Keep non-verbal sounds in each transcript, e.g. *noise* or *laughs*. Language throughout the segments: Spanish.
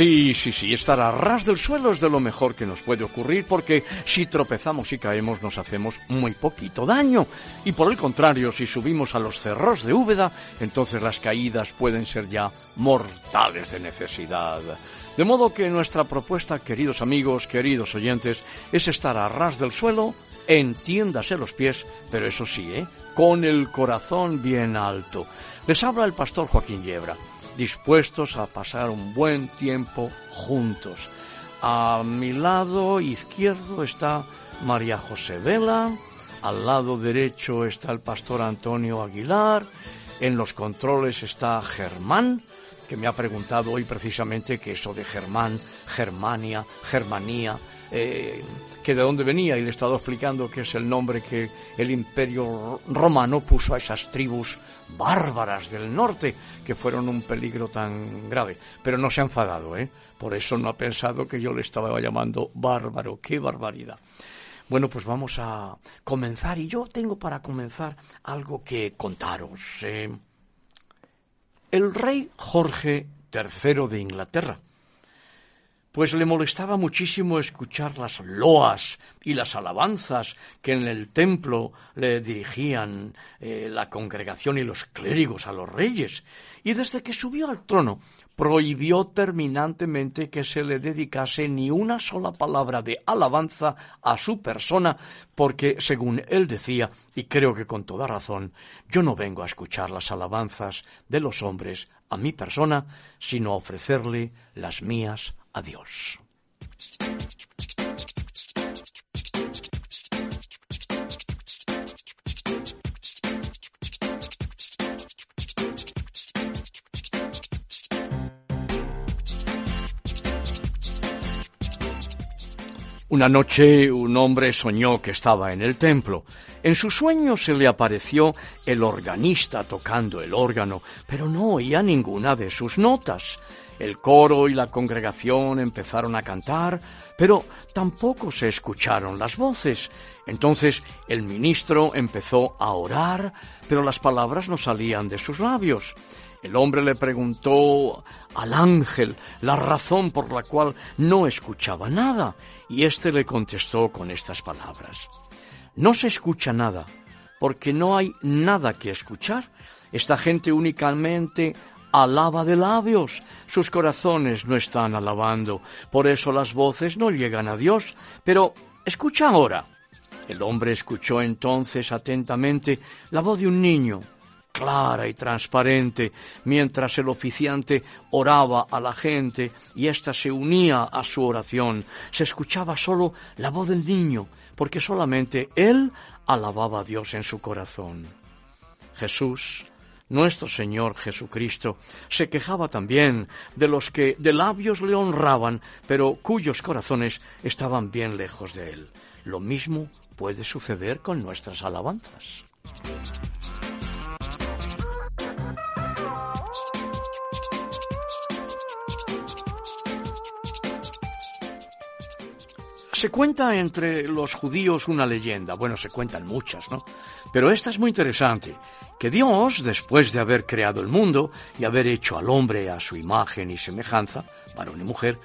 Sí, sí, sí, estar a ras del suelo es de lo mejor que nos puede ocurrir porque si tropezamos y caemos nos hacemos muy poquito daño. Y por el contrario, si subimos a los cerros de Úbeda, entonces las caídas pueden ser ya mortales de necesidad. De modo que nuestra propuesta, queridos amigos, queridos oyentes, es estar a ras del suelo, entiéndase los pies, pero eso sí, ¿eh? con el corazón bien alto. Les habla el pastor Joaquín Yebra dispuestos a pasar un buen tiempo juntos. A mi lado izquierdo está María José Vela, al lado derecho está el pastor Antonio Aguilar, en los controles está Germán, que me ha preguntado hoy precisamente que eso de Germán, Germania, Germanía, eh, que de dónde venía y le he estado explicando que es el nombre que el imperio romano puso a esas tribus bárbaras del norte que fueron un peligro tan grave. Pero no se ha enfadado, ¿eh? Por eso no ha pensado que yo le estaba llamando bárbaro. ¡Qué barbaridad! Bueno, pues vamos a comenzar y yo tengo para comenzar algo que contaros. ¿eh? El rey Jorge III de Inglaterra pues le molestaba muchísimo escuchar las loas y las alabanzas que en el templo le dirigían eh, la congregación y los clérigos a los reyes, y desde que subió al trono prohibió terminantemente que se le dedicase ni una sola palabra de alabanza a su persona, porque, según él decía, y creo que con toda razón, yo no vengo a escuchar las alabanzas de los hombres a mi persona, sino a ofrecerle las mías Adiós. Una noche un hombre soñó que estaba en el templo. En su sueño se le apareció el organista tocando el órgano, pero no oía ninguna de sus notas. El coro y la congregación empezaron a cantar, pero tampoco se escucharon las voces. Entonces el ministro empezó a orar, pero las palabras no salían de sus labios. El hombre le preguntó al ángel la razón por la cual no escuchaba nada, y éste le contestó con estas palabras. No se escucha nada, porque no hay nada que escuchar. Esta gente únicamente alaba de labios, sus corazones no están alabando, por eso las voces no llegan a Dios. Pero escucha ahora. El hombre escuchó entonces atentamente la voz de un niño, clara y transparente, mientras el oficiante oraba a la gente y ésta se unía a su oración. Se escuchaba solo la voz del niño, porque solamente él alababa a Dios en su corazón. Jesús nuestro Señor Jesucristo se quejaba también de los que de labios le honraban, pero cuyos corazones estaban bien lejos de Él. Lo mismo puede suceder con nuestras alabanzas. Se cuenta entre los judíos una leyenda, bueno, se cuentan muchas, ¿no? Pero esta es muy interesante, que Dios, después de haber creado el mundo y haber hecho al hombre a su imagen y semejanza, varón y mujer,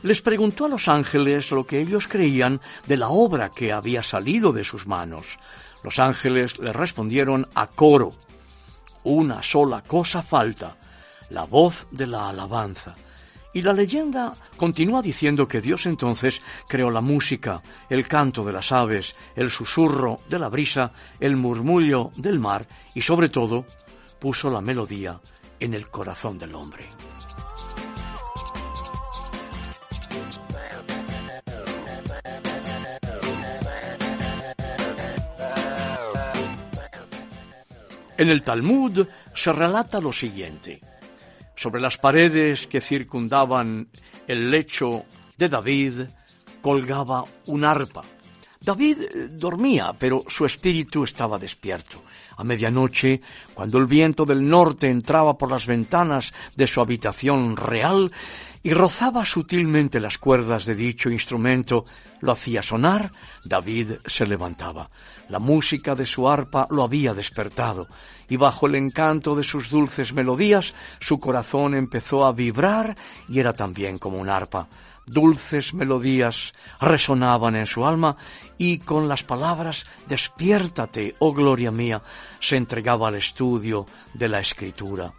les preguntó a los ángeles lo que ellos creían de la obra que había salido de sus manos. Los ángeles le respondieron a coro. Una sola cosa falta, la voz de la alabanza. Y la leyenda continúa diciendo que Dios entonces creó la música, el canto de las aves, el susurro de la brisa, el murmullo del mar y sobre todo puso la melodía en el corazón del hombre. En el Talmud se relata lo siguiente. Sobre las paredes que circundaban el lecho de David colgaba un arpa. David eh, dormía, pero su espíritu estaba despierto. A medianoche, cuando el viento del norte entraba por las ventanas de su habitación real, y rozaba sutilmente las cuerdas de dicho instrumento, lo hacía sonar, David se levantaba. La música de su arpa lo había despertado, y bajo el encanto de sus dulces melodías, su corazón empezó a vibrar y era también como un arpa. Dulces melodías resonaban en su alma y con las palabras Despiértate, oh gloria mía, se entregaba al estudio de la escritura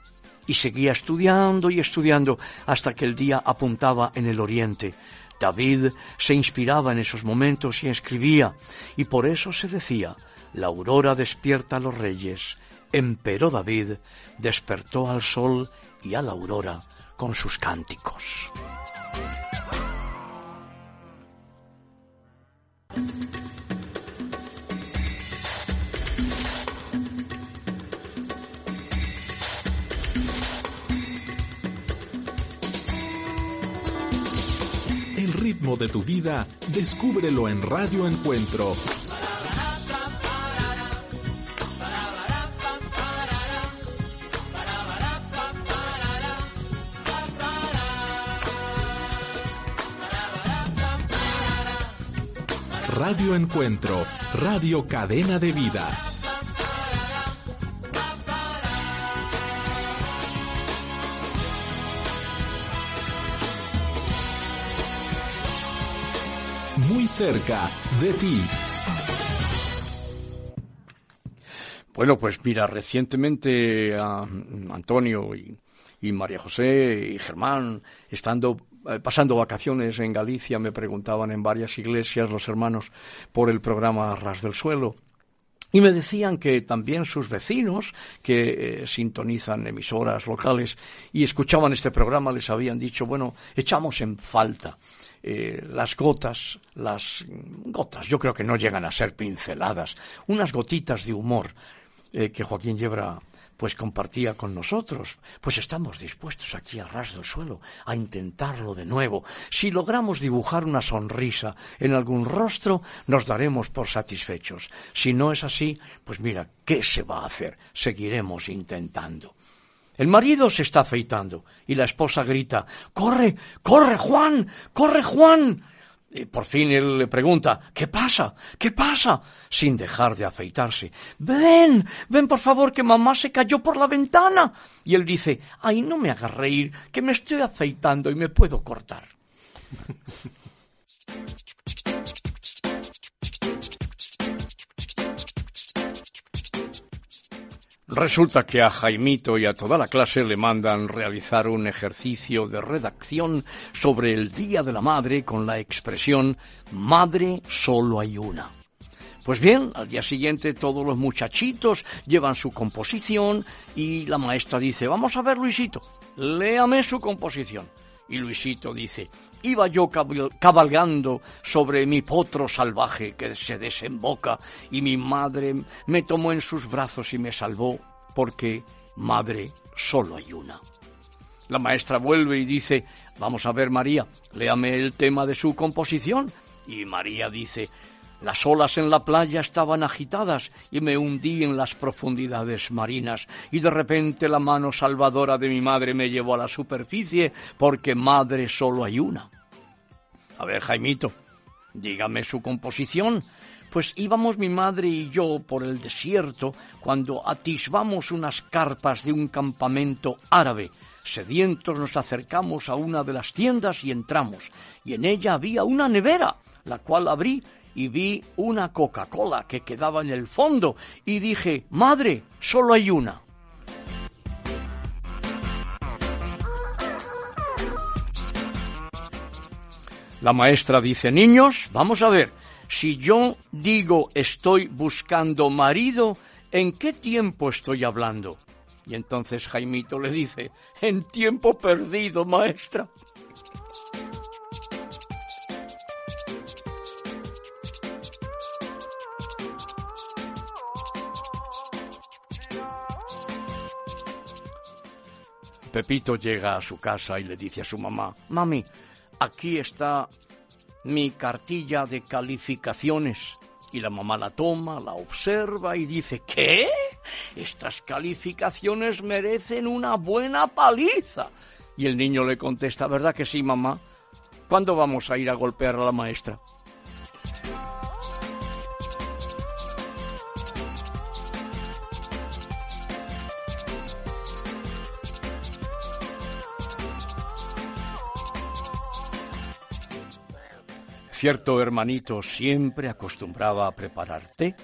y seguía estudiando y estudiando hasta que el día apuntaba en el oriente. David se inspiraba en esos momentos y escribía, y por eso se decía, la aurora despierta a los reyes, empero David despertó al sol y a la aurora con sus cánticos. Ritmo de tu vida, descúbrelo en Radio Encuentro. Radio Encuentro, Radio Cadena de Vida. Muy cerca de ti. Bueno, pues mira, recientemente a Antonio y, María José y Germán, estando eh, pasando vacaciones en Galicia, me preguntaban en varias iglesias los hermanos por el programa Ras del Suelo. Y me decían que también sus vecinos, que eh, sintonizan emisoras locales y escuchaban este programa, les habían dicho, bueno, echamos en falta eh, las gotas, las gotas, yo creo que no llegan a ser pinceladas, unas gotitas de humor eh, que Joaquín Yebra pues compartía con nosotros, pues estamos dispuestos aquí a ras del suelo a intentarlo de nuevo. Si logramos dibujar una sonrisa en algún rostro, nos daremos por satisfechos. Si no es así, pues mira, ¿qué se va a hacer? Seguiremos intentando. El marido se está afeitando y la esposa grita, ¡Corre, corre, Juan! ¡Corre, Juan! Y por fin él le pregunta, ¿qué pasa? ¿Qué pasa? Sin dejar de afeitarse. Ven, ven por favor, que mamá se cayó por la ventana. Y él dice, ay, no me hagas reír, que me estoy afeitando y me puedo cortar. *laughs* Resulta que a Jaimito y a toda la clase le mandan realizar un ejercicio de redacción sobre el Día de la Madre con la expresión Madre solo hay una. Pues bien, al día siguiente todos los muchachitos llevan su composición y la maestra dice, vamos a ver Luisito, léame su composición. Y Luisito dice, iba yo cabalgando sobre mi potro salvaje que se desemboca y mi madre me tomó en sus brazos y me salvó porque madre solo hay una. La maestra vuelve y dice, vamos a ver María, léame el tema de su composición. Y María dice, las olas en la playa estaban agitadas y me hundí en las profundidades marinas y de repente la mano salvadora de mi madre me llevó a la superficie porque madre solo hay una. A ver, Jaimito, Dígame su composición. Pues íbamos mi madre y yo por el desierto cuando atisbamos unas carpas de un campamento árabe. Sedientos nos acercamos a una de las tiendas y entramos, y en ella había una nevera, la cual abrí y vi una Coca-Cola que quedaba en el fondo, y dije, Madre, solo hay una. La maestra dice, niños, vamos a ver, si yo digo estoy buscando marido, ¿en qué tiempo estoy hablando? Y entonces Jaimito le dice, en tiempo perdido, maestra. Pepito llega a su casa y le dice a su mamá, Mami, aquí está mi cartilla de calificaciones. Y la mamá la toma, la observa y dice, ¿qué? Estas calificaciones merecen una buena paliza. Y el niño le contesta, ¿verdad que sí, mamá? ¿Cuándo vamos a ir a golpear a la maestra? Cierto hermanito siempre acostumbraba a preparar té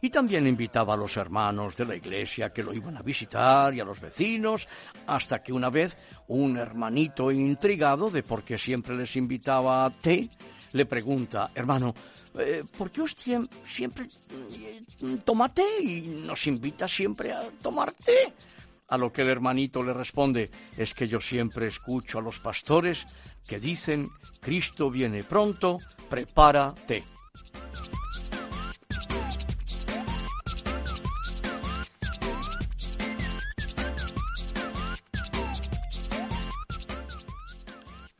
y también invitaba a los hermanos de la iglesia que lo iban a visitar y a los vecinos, hasta que una vez un hermanito intrigado de por qué siempre les invitaba a té, le pregunta, hermano, eh, ¿por qué usted siempre eh, toma té y nos invita siempre a tomar té? A lo que el hermanito le responde, es que yo siempre escucho a los pastores que dicen, Cristo viene pronto, prepárate.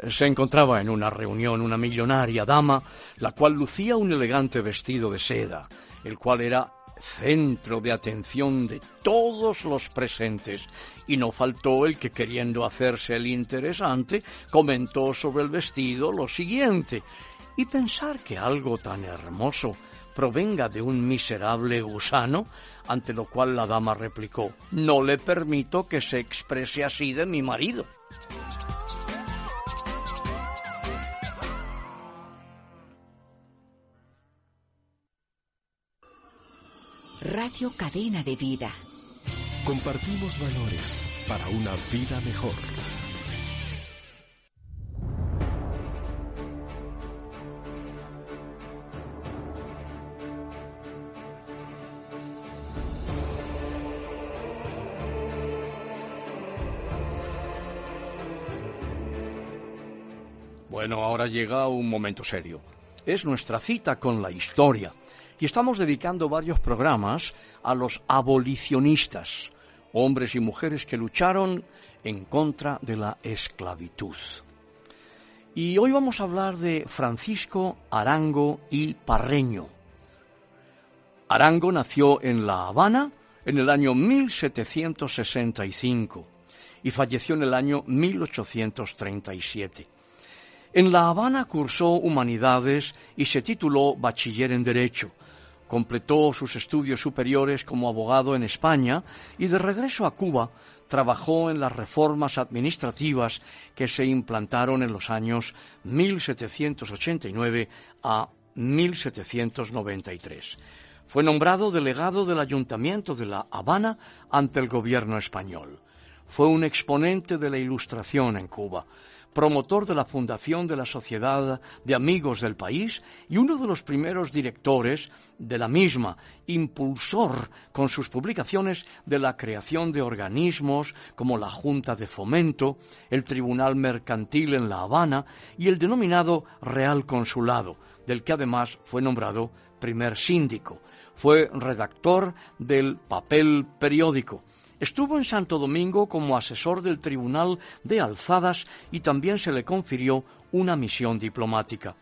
Se encontraba en una reunión una millonaria dama, la cual lucía un elegante vestido de seda, el cual era centro de atención de todos los presentes, y no faltó el que, queriendo hacerse el interesante, comentó sobre el vestido lo siguiente y pensar que algo tan hermoso provenga de un miserable gusano, ante lo cual la dama replicó, no le permito que se exprese así de mi marido. Radio Cadena de Vida. Compartimos valores para una vida mejor. Bueno, ahora llega un momento serio. Es nuestra cita con la historia y estamos dedicando varios programas a los abolicionistas, hombres y mujeres que lucharon en contra de la esclavitud. Y hoy vamos a hablar de Francisco Arango y Parreño. Arango nació en La Habana en el año 1765 y falleció en el año 1837. En La Habana cursó humanidades y se tituló bachiller en Derecho. Completó sus estudios superiores como abogado en España y de regreso a Cuba trabajó en las reformas administrativas que se implantaron en los años 1789 a 1793. Fue nombrado delegado del Ayuntamiento de La Habana ante el gobierno español. Fue un exponente de la Ilustración en Cuba promotor de la fundación de la Sociedad de Amigos del País y uno de los primeros directores de la misma, impulsor con sus publicaciones de la creación de organismos como la Junta de Fomento, el Tribunal Mercantil en La Habana y el denominado Real Consulado, del que además fue nombrado primer síndico. Fue redactor del papel periódico Estuvo en Santo Domingo como asesor del Tribunal de Alzadas y también se le confirió una misión diplomática.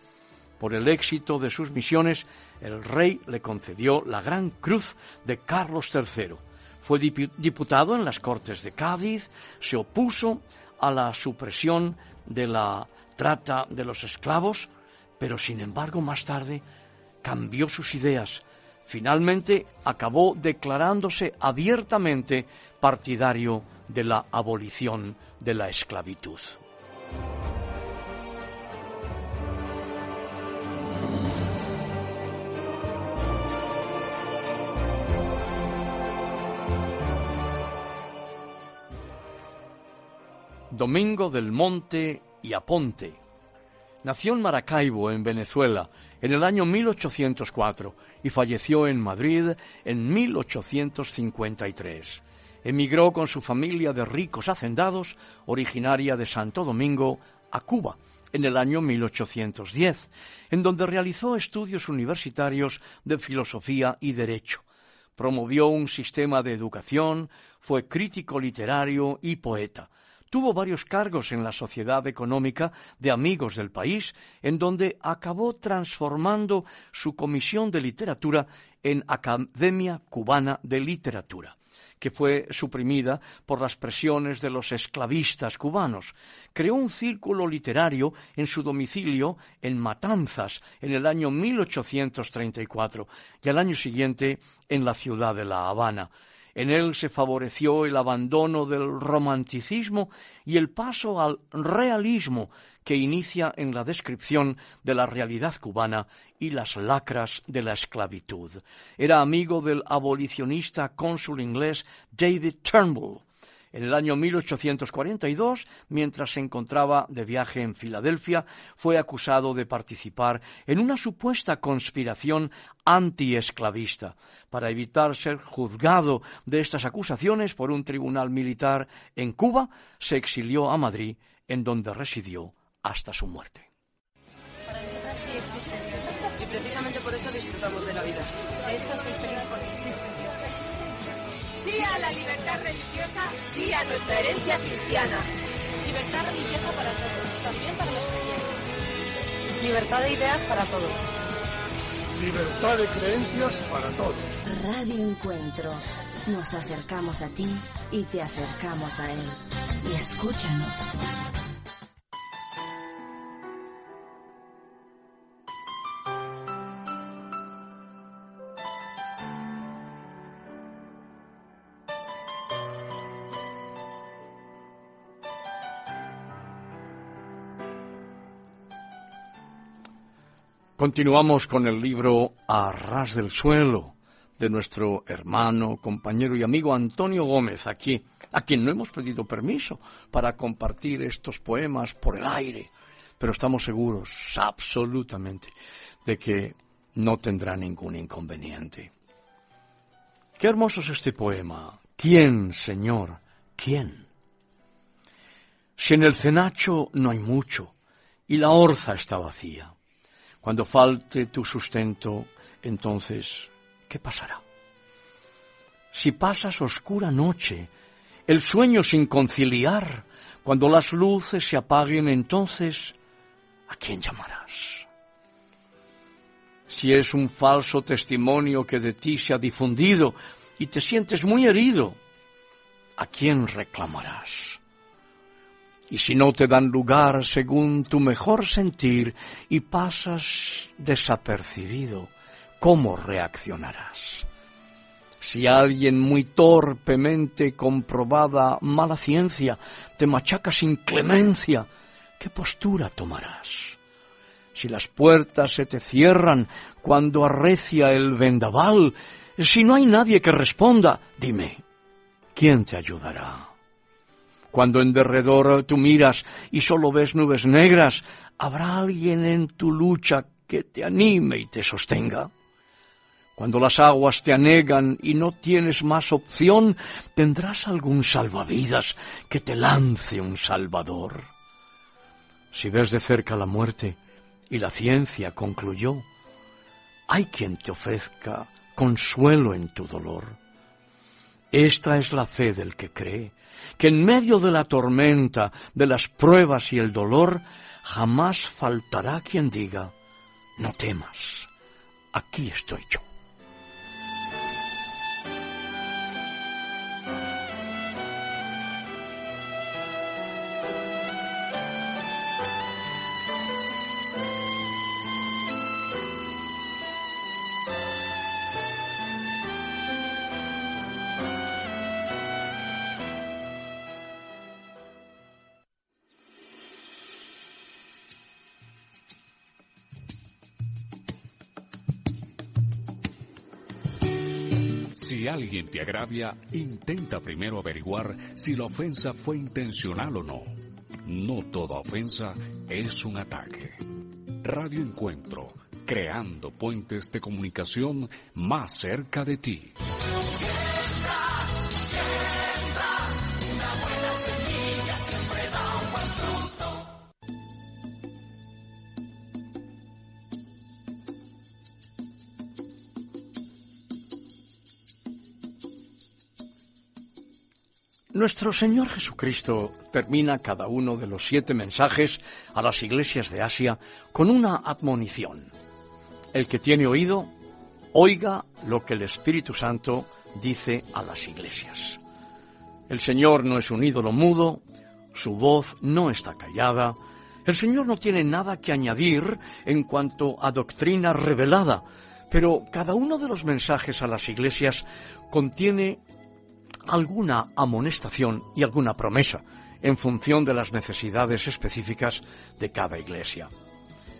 Por el éxito de sus misiones, el rey le concedió la Gran Cruz de Carlos III. Fue diputado en las Cortes de Cádiz, se opuso a la supresión de la trata de los esclavos, pero sin embargo más tarde cambió sus ideas. Finalmente acabó declarándose abiertamente partidario de la abolición de la esclavitud. Domingo del Monte y Aponte. Nació en Maracaibo, en Venezuela, en el año 1804 y falleció en Madrid en 1853. Emigró con su familia de ricos hacendados, originaria de Santo Domingo, a Cuba en el año 1810, en donde realizó estudios universitarios de filosofía y derecho. Promovió un sistema de educación, fue crítico literario y poeta Tuvo varios cargos en la Sociedad Económica de Amigos del País, en donde acabó transformando su comisión de literatura en Academia Cubana de Literatura que fue suprimida por las presiones de los esclavistas cubanos. Creó un círculo literario en su domicilio en Matanzas en el año 1834 y al año siguiente en la ciudad de La Habana. En él se favoreció el abandono del romanticismo y el paso al realismo que inicia en la descripción de la realidad cubana y las lacras de la esclavitud. Era amigo del abolicionista cónsul inglés David Turnbull en el año 1842, mientras se encontraba de viaje en Filadelfia, fue acusado de participar en una supuesta conspiración antiesclavista. Para evitar ser juzgado de estas acusaciones por un tribunal militar en Cuba, se exilió a Madrid, en donde residió hasta su muerte. Para sí existe y precisamente por eso disfrutamos de la vida. Sí a la libertad religiosa, sí a nuestra herencia cristiana. Libertad religiosa para todos, también para los creyentes. Libertad de ideas para todos. Libertad de creencias para todos. Radio Encuentro. Nos acercamos a ti y te acercamos a él. Y escúchanos. Continuamos con el libro A ras del suelo de nuestro hermano, compañero y amigo Antonio Gómez, aquí, a quien no hemos pedido permiso para compartir estos poemas por el aire, pero estamos seguros, absolutamente, de que no tendrá ningún inconveniente. Qué hermoso es este poema. ¿Quién, Señor? ¿Quién? Si en el cenacho no hay mucho y la orza está vacía, cuando falte tu sustento, entonces, ¿qué pasará? Si pasas oscura noche, el sueño sin conciliar, cuando las luces se apaguen, entonces, ¿a quién llamarás? Si es un falso testimonio que de ti se ha difundido y te sientes muy herido, ¿a quién reclamarás? Y si no te dan lugar según tu mejor sentir y pasas desapercibido, ¿cómo reaccionarás? Si alguien muy torpemente comprobada mala ciencia te machaca sin clemencia, ¿qué postura tomarás? Si las puertas se te cierran cuando arrecia el vendaval, si no hay nadie que responda, dime, ¿quién te ayudará? Cuando en derredor tú miras y solo ves nubes negras, ¿habrá alguien en tu lucha que te anime y te sostenga? Cuando las aguas te anegan y no tienes más opción, tendrás algún salvavidas que te lance un salvador. Si ves de cerca la muerte y la ciencia concluyó, hay quien te ofrezca consuelo en tu dolor. Esta es la fe del que cree, que en medio de la tormenta, de las pruebas y el dolor, jamás faltará quien diga, no temas, aquí estoy yo. Te agravia, intenta primero averiguar si la ofensa fue intencional o no. No toda ofensa es un ataque. Radio Encuentro, creando puentes de comunicación más cerca de ti. Nuestro Señor Jesucristo termina cada uno de los siete mensajes a las iglesias de Asia con una admonición. El que tiene oído, oiga lo que el Espíritu Santo dice a las iglesias. El Señor no es un ídolo mudo, su voz no está callada, el Señor no tiene nada que añadir en cuanto a doctrina revelada, pero cada uno de los mensajes a las iglesias contiene alguna amonestación y alguna promesa en función de las necesidades específicas de cada iglesia.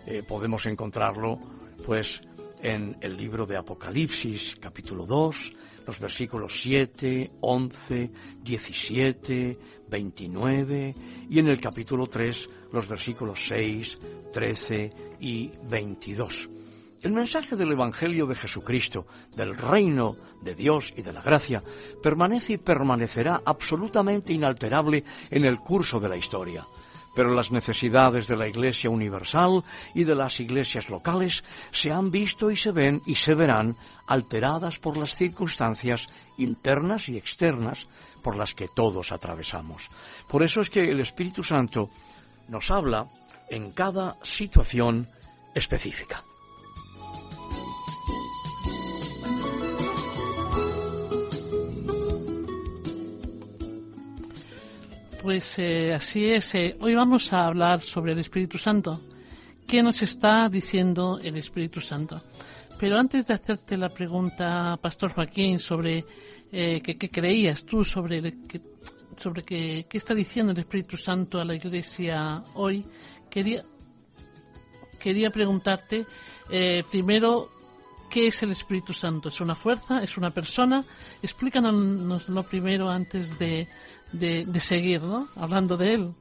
Eh, podemos encontrarlo, pues, en el libro de Apocalipsis, capítulo 2, los versículos 7, 11, 17, 29, y en el capítulo 3, los versículos 6, 13 y 22. El mensaje del Evangelio de Jesucristo, del reino de Dios y de la gracia, permanece y permanecerá absolutamente inalterable en el curso de la historia. Pero las necesidades de la Iglesia universal y de las iglesias locales se han visto y se ven y se verán alteradas por las circunstancias internas y externas por las que todos atravesamos. Por eso es que el Espíritu Santo nos habla en cada situación específica. Pues eh, así es. Eh, hoy vamos a hablar sobre el Espíritu Santo. ¿Qué nos está diciendo el Espíritu Santo? Pero antes de hacerte la pregunta, Pastor Joaquín, sobre eh, qué, creías tú sobre, sobre qué, está diciendo el Espíritu Santo a la Iglesia hoy, quería, quería preguntarte primero ¿Qué es el Espíritu Santo? ¿Es una fuerza? ¿Es una persona? Explícanos lo primero antes de, de, seguir, ¿no? Hablando de él.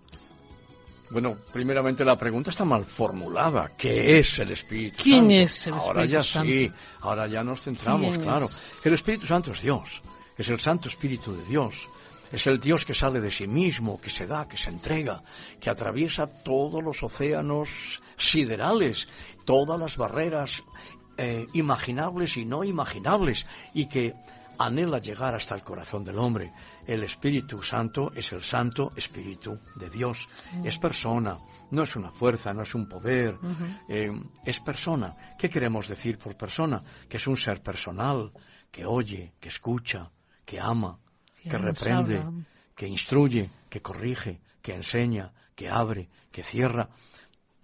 Bueno, primeramente la pregunta está mal formulada. ¿Qué es el Espíritu ¿Quién Santo? es el Espíritu ahora ya Santo? sí, ahora ya nos centramos, claro. El Espíritu Santo es Dios, es el Santo Espíritu de Dios. Es el Dios que sale de sí mismo, que se da, que se entrega, que atraviesa todos los océanos siderales, todas las barreras eh, imaginables y no imaginables, y que anhela llegar hasta el corazón del hombre. El Espíritu Santo es el Santo Espíritu de Dios. Es persona, no es una fuerza, no es un poder, eh, es persona. ¿Qué queremos decir por persona? Que es un ser personal, que oye, que escucha, que ama, que reprende, que instruye, que corrige, que enseña, que abre, que cierra.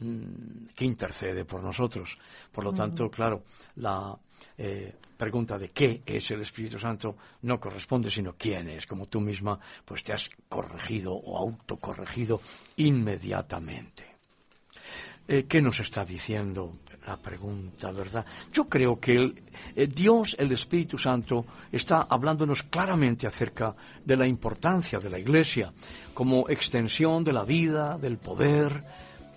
Mm, que intercede por nosotros. Por lo tanto, claro, la eh, pregunta de qué es el Espíritu Santo no corresponde, sino quién es, como tú misma pues te has corregido o autocorregido inmediatamente. Eh, ¿Qué nos está diciendo la pregunta, verdad? Yo creo que el, eh, Dios, el Espíritu Santo, está hablándonos claramente acerca de la importancia de la Iglesia como extensión de la vida, del poder,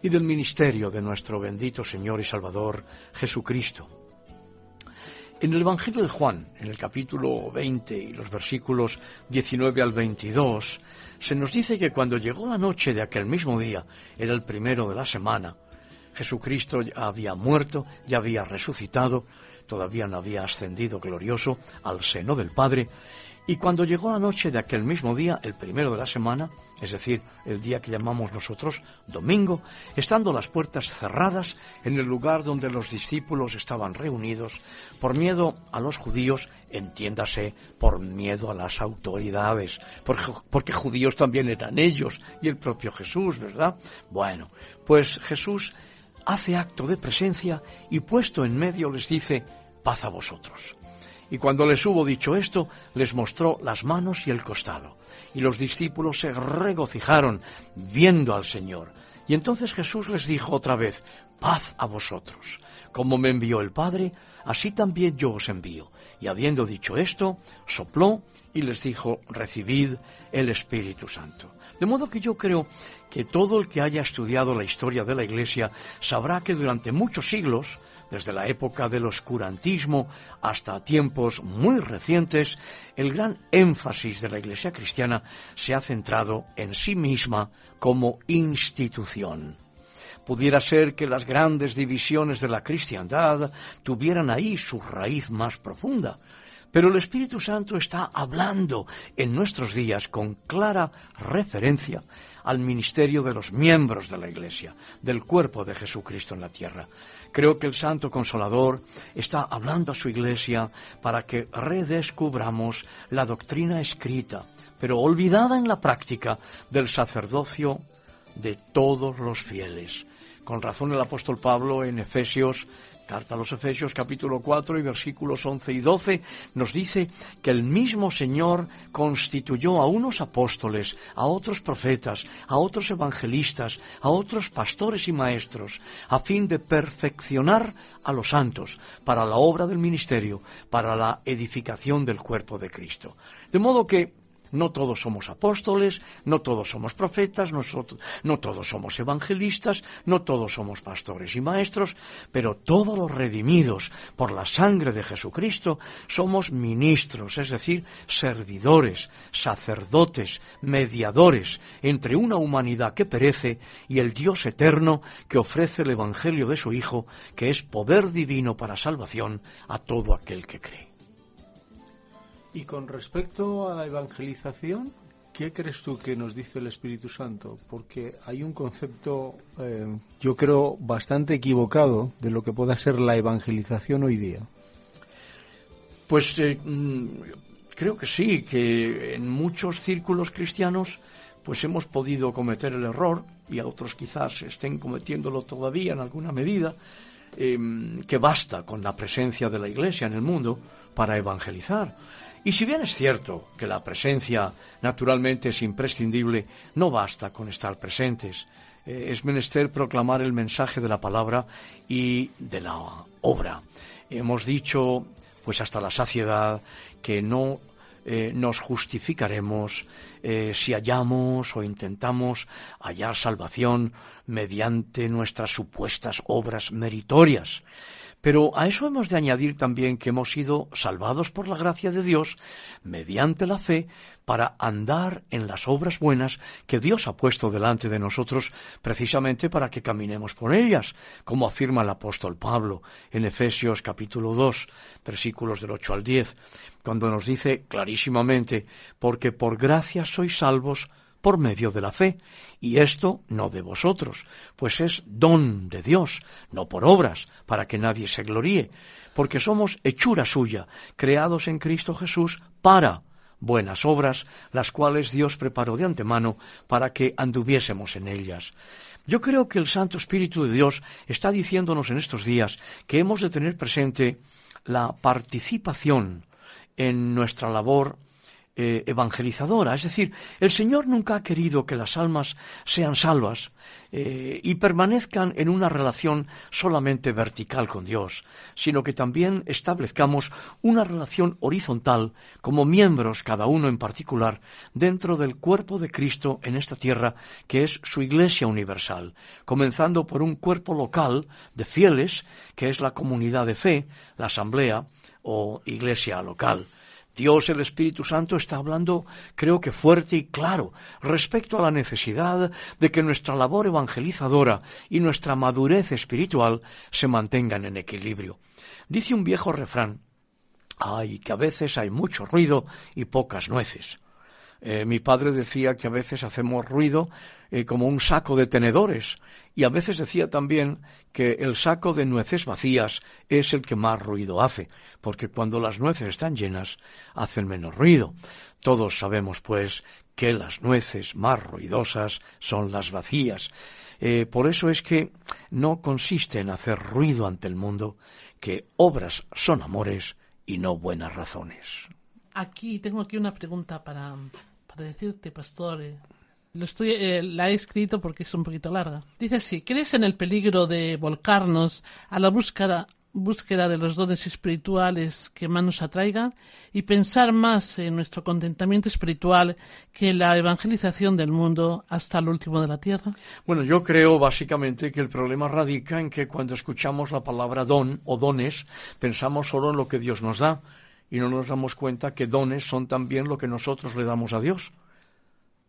y del ministerio de nuestro bendito Señor y Salvador Jesucristo. En el Evangelio de Juan, en el capítulo 20 y los versículos 19 al 22, se nos dice que cuando llegó la noche de aquel mismo día, era el primero de la semana, Jesucristo ya había muerto, ya había resucitado, todavía no había ascendido glorioso al seno del Padre, y cuando llegó la noche de aquel mismo día, el primero de la semana, es decir, el día que llamamos nosotros domingo, estando las puertas cerradas en el lugar donde los discípulos estaban reunidos, por miedo a los judíos, entiéndase, por miedo a las autoridades, porque, judíos también eran ellos y el propio Jesús, ¿verdad? Bueno, pues Jesús hace acto de presencia y puesto en medio les dice, paz a vosotros. Y cuando les hubo dicho esto, les mostró las manos y el costado. Y los discípulos se regocijaron viendo al Señor. Y entonces Jesús les dijo otra vez, paz a vosotros. Como me envió el Padre, así también yo os envío. Y habiendo dicho esto, sopló y les dijo, recibid el Espíritu Santo. De modo que yo creo que todo el que haya estudiado la historia de la Iglesia sabrá que durante muchos siglos, desde la época del oscurantismo hasta tiempos muy recientes, el gran énfasis de la Iglesia cristiana se ha centrado en sí misma como institución. Pudiera ser que las grandes divisiones de la cristiandad tuvieran ahí su raíz más profunda, pero el Espíritu Santo está hablando en nuestros días con clara referencia al ministerio de los miembros de la Iglesia, del cuerpo de Jesucristo en la tierra. Creo que el Santo Consolador está hablando a su Iglesia para que redescubramos la doctrina escrita, pero olvidada en la práctica del sacerdocio de todos los fieles. Con razón el apóstol Pablo en Efesios Carta a los Efesios capítulo 4 y versículos 11 y 12 nos dice que el mismo Señor constituyó a unos apóstoles, a otros profetas, a otros evangelistas, a otros pastores y maestros, a fin de perfeccionar a los santos para la obra del ministerio, para la edificación del cuerpo de Cristo. De modo que no todos somos apóstoles, no todos somos profetas, no todos somos evangelistas, no todos somos pastores y maestros, pero todos los redimidos por la sangre de Jesucristo somos ministros, es decir, servidores, sacerdotes, mediadores entre una humanidad que perece y el Dios eterno que ofrece el Evangelio de su Hijo, que es poder divino para salvación a todo aquel que cree. Y con respecto a la evangelización, ¿qué crees tú que nos dice el Espíritu Santo? Porque hay un concepto, eh, yo creo, bastante equivocado de lo que pueda ser la evangelización hoy día. Pues eh, mm, creo que sí, que en muchos círculos cristianos pues hemos podido cometer el error, y a otros quizás estén cometiéndolo todavía en alguna medida, em, que basta con la presencia de la Iglesia en el mundo para evangelizar. Y si bien es cierto que la presencia naturalmente es imprescindible, no basta con estar presentes. Eh, es menester proclamar el mensaje de la palabra y de la obra. Hemos dicho, pues hasta la saciedad, que no eh, nos justificaremos eh, si hallamos o intentamos hallar salvación mediante nuestras supuestas obras meritorias. Pero a eso hemos de añadir también que hemos sido salvados por la gracia de Dios mediante la fe para andar en las obras buenas que Dios ha puesto delante de nosotros precisamente para que caminemos por ellas, como afirma el apóstol Pablo en Efesios capítulo 2, versículos del 8 al 10, cuando nos dice clarísimamente, porque por gracia sois salvos por medio de la fe, y esto no de vosotros, pues es don de Dios, no por obras, para que nadie se gloríe, porque somos hechura suya, creados en Cristo Jesús para buenas obras, las cuales Dios preparó de antemano para que anduviésemos en ellas. Yo creo que el Santo Espíritu de Dios está diciéndonos en estos días que hemos de tener presente la participación en nuestra labor eh, evangelizadora. Es decir, el Señor nunca ha querido que las almas sean salvas eh, y permanezcan en una relación solamente vertical con Dios, sino que también establezcamos una relación horizontal como miembros, cada uno en particular, dentro del cuerpo de Cristo en esta tierra, que es su Iglesia universal, comenzando por un cuerpo local de fieles, que es la comunidad de fe, la asamblea o iglesia local. Dios el Espíritu Santo está hablando, creo que fuerte y claro, respecto a la necesidad de que nuestra labor evangelizadora y nuestra madurez espiritual se mantengan en equilibrio. Dice un viejo refrán, ay, que a veces hay mucho ruido y pocas nueces. Eh, mi padre decía que a veces hacemos ruido eh, como un saco de tenedores y a veces decía también que el saco de nueces vacías es el que más ruido hace, porque cuando las nueces están llenas hacen menos ruido. Todos sabemos, pues, que las nueces más ruidosas son las vacías. Eh, por eso es que no consiste en hacer ruido ante el mundo, que obras son amores y no buenas razones. Aquí tengo aquí una pregunta para, para decirte, pastor. Lo estoy, eh, la he escrito porque es un poquito larga. Dice así, ¿crees en el peligro de volcarnos a la búsqueda, búsqueda de los dones espirituales que más nos atraigan y pensar más en nuestro contentamiento espiritual que en la evangelización del mundo hasta el último de la tierra? Bueno, yo creo básicamente que el problema radica en que cuando escuchamos la palabra don o dones, pensamos solo en lo que Dios nos da y no nos damos cuenta que dones son también lo que nosotros le damos a Dios.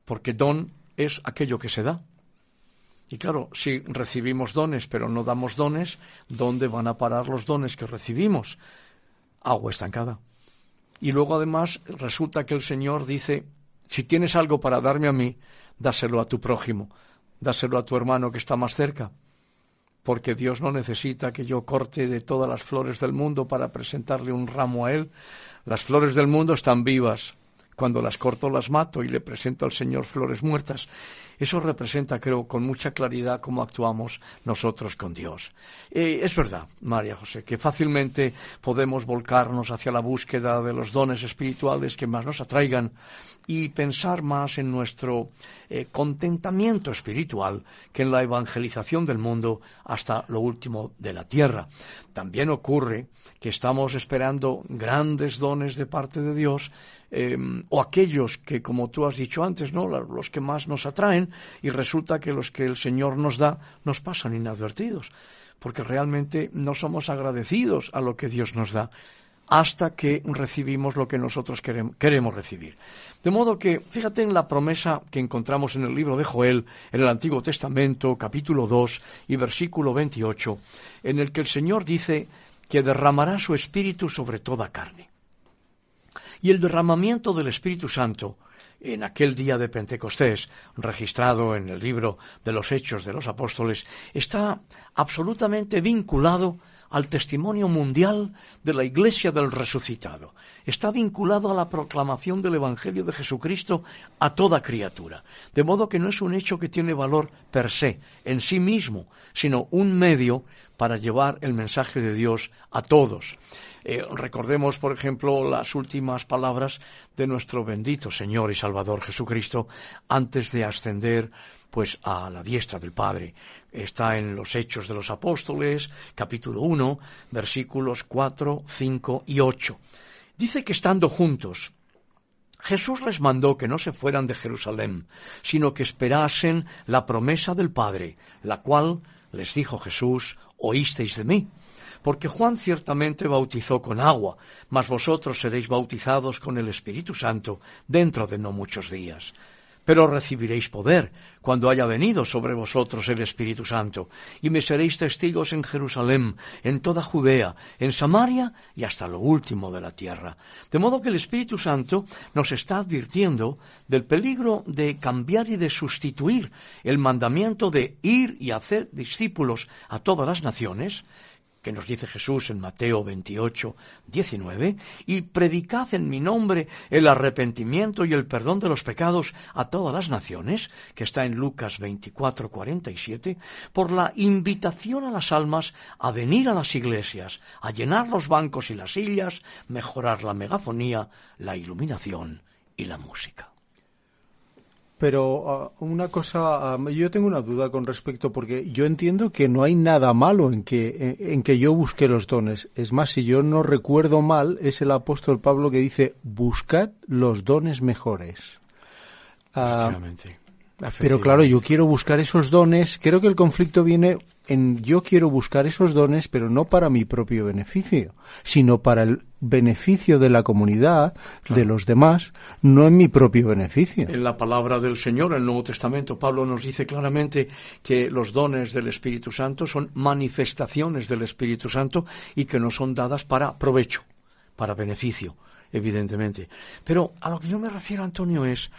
Porque don es aquello que se da. Y claro, si recibimos dones pero no damos dones, ¿dónde van a parar los dones que recibimos? Agua estancada. Y luego además resulta que el Señor dice, si tienes algo para darme a mí, dáselo a tu prójimo, dáselo a tu hermano que está más cerca, porque Dios no necesita que yo corte de todas las flores del mundo para presentarle un ramo a Él. Las flores del mundo están vivas, cuando las corto las mato y le presento al Señor flores muertas. Eso representa, creo, con mucha claridad cómo actuamos nosotros con Dios. Eh, es verdad, María José, que fácilmente podemos volcarnos hacia la búsqueda de los dones espirituales que más nos atraigan y pensar más en nuestro eh, contentamiento espiritual que en la evangelización del mundo hasta lo último de la tierra. También ocurre que estamos esperando grandes dones de parte de Dios Em, o aquellos que, como tú has dicho antes, ¿no? los que más nos atraen y resulta que los que el Señor nos da nos pasan inadvertidos, porque realmente no somos agradecidos a lo que Dios nos da hasta que recibimos lo que nosotros queremos recibir. De modo que, fíjate en la promesa que encontramos en el libro de Joel, en el Antiguo Testamento, capítulo 2 y versículo 28, en el que el Señor dice que derramará su espíritu sobre toda carne. Y el derramamiento del Espíritu Santo en aquel día de Pentecostés, registrado en el libro de los Hechos de los Apóstoles, está absolutamente vinculado al testimonio mundial de la Iglesia del resucitado. Está vinculado a la proclamación del Evangelio de Jesucristo a toda criatura. De modo que no es un hecho que tiene valor per se, en sí mismo, sino un medio para llevar el mensaje de Dios a todos. Eh, recordemos, por ejemplo, las últimas palabras de nuestro bendito Señor y Salvador Jesucristo antes de ascender pues a la diestra del Padre. Está en los Hechos de los Apóstoles, capítulo 1, versículos 4, 5 y 8. Dice que estando juntos, Jesús les mandó que no se fueran de Jerusalén, sino que esperasen la promesa del Padre, la cual les dijo Jesús, oísteis de mí. Porque Juan ciertamente bautizó con agua, mas vosotros seréis bautizados con el Espíritu Santo dentro de no muchos días pero recibiréis poder cuando haya venido sobre vosotros el Espíritu Santo, y me seréis testigos en Jerusalén, en toda Judea, en Samaria y hasta lo último de la tierra. De modo que el Espíritu Santo nos está advirtiendo del peligro de cambiar y de sustituir el mandamiento de ir y hacer discípulos a todas las naciones que nos dice Jesús en Mateo 28, 19, y predicad en mi nombre el arrepentimiento y el perdón de los pecados a todas las naciones, que está en Lucas 24, 47, por la invitación a las almas a venir a las iglesias, a llenar los bancos y las sillas, mejorar la megafonía, la iluminación y la música. Pero ah, una cosa, ah, yo tengo una duda con respecto, porque yo entiendo que no hay nada malo en que, en, que yo busque los dones. Es más, si yo no recuerdo mal, es el apóstol Pablo que dice, buscad los dones mejores. Ah, pero claro, yo quiero buscar esos dones. Creo que el conflicto viene en yo quiero buscar esos dones, pero no para mi propio beneficio, sino para el beneficio de la comunidad, de los demás, no en mi propio beneficio. En la palabra del Señor, en el Nuevo Testamento, Pablo nos dice claramente que los dones del Espíritu Santo son manifestaciones del Espíritu Santo y que no son dadas para provecho, para beneficio, evidentemente. Pero a lo que yo me refiero, Antonio, es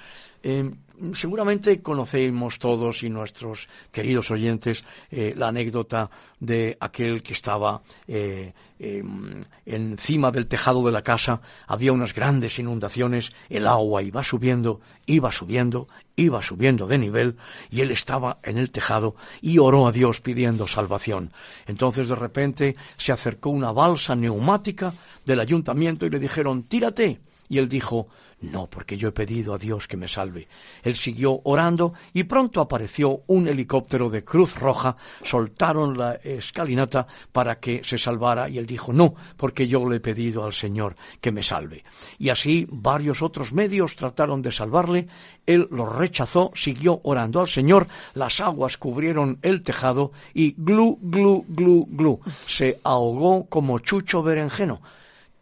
eh, seguramente conocemos todos y nuestros queridos oyentes eh, la anécdota de aquel que estaba eh, em, encima del tejado de la casa, había unas grandes inundaciones, el agua iba subiendo, iba subiendo, iba subiendo de nivel, y él estaba en el tejado y oró a Dios pidiendo salvación. Entonces de repente se acercó una balsa neumática del ayuntamiento y le dijeron, tírate, Y él dijo, no, porque yo he pedido a Dios que me salve. Él siguió orando y pronto apareció un helicóptero de Cruz Roja, soltaron la escalinata para que se salvara y él dijo, no, porque yo le he pedido al Señor que me salve. Y así varios otros medios trataron de salvarle, él lo rechazó, siguió orando al Señor, las aguas cubrieron el tejado y glu, glu, glu, glu, se ahogó como chucho berenjeno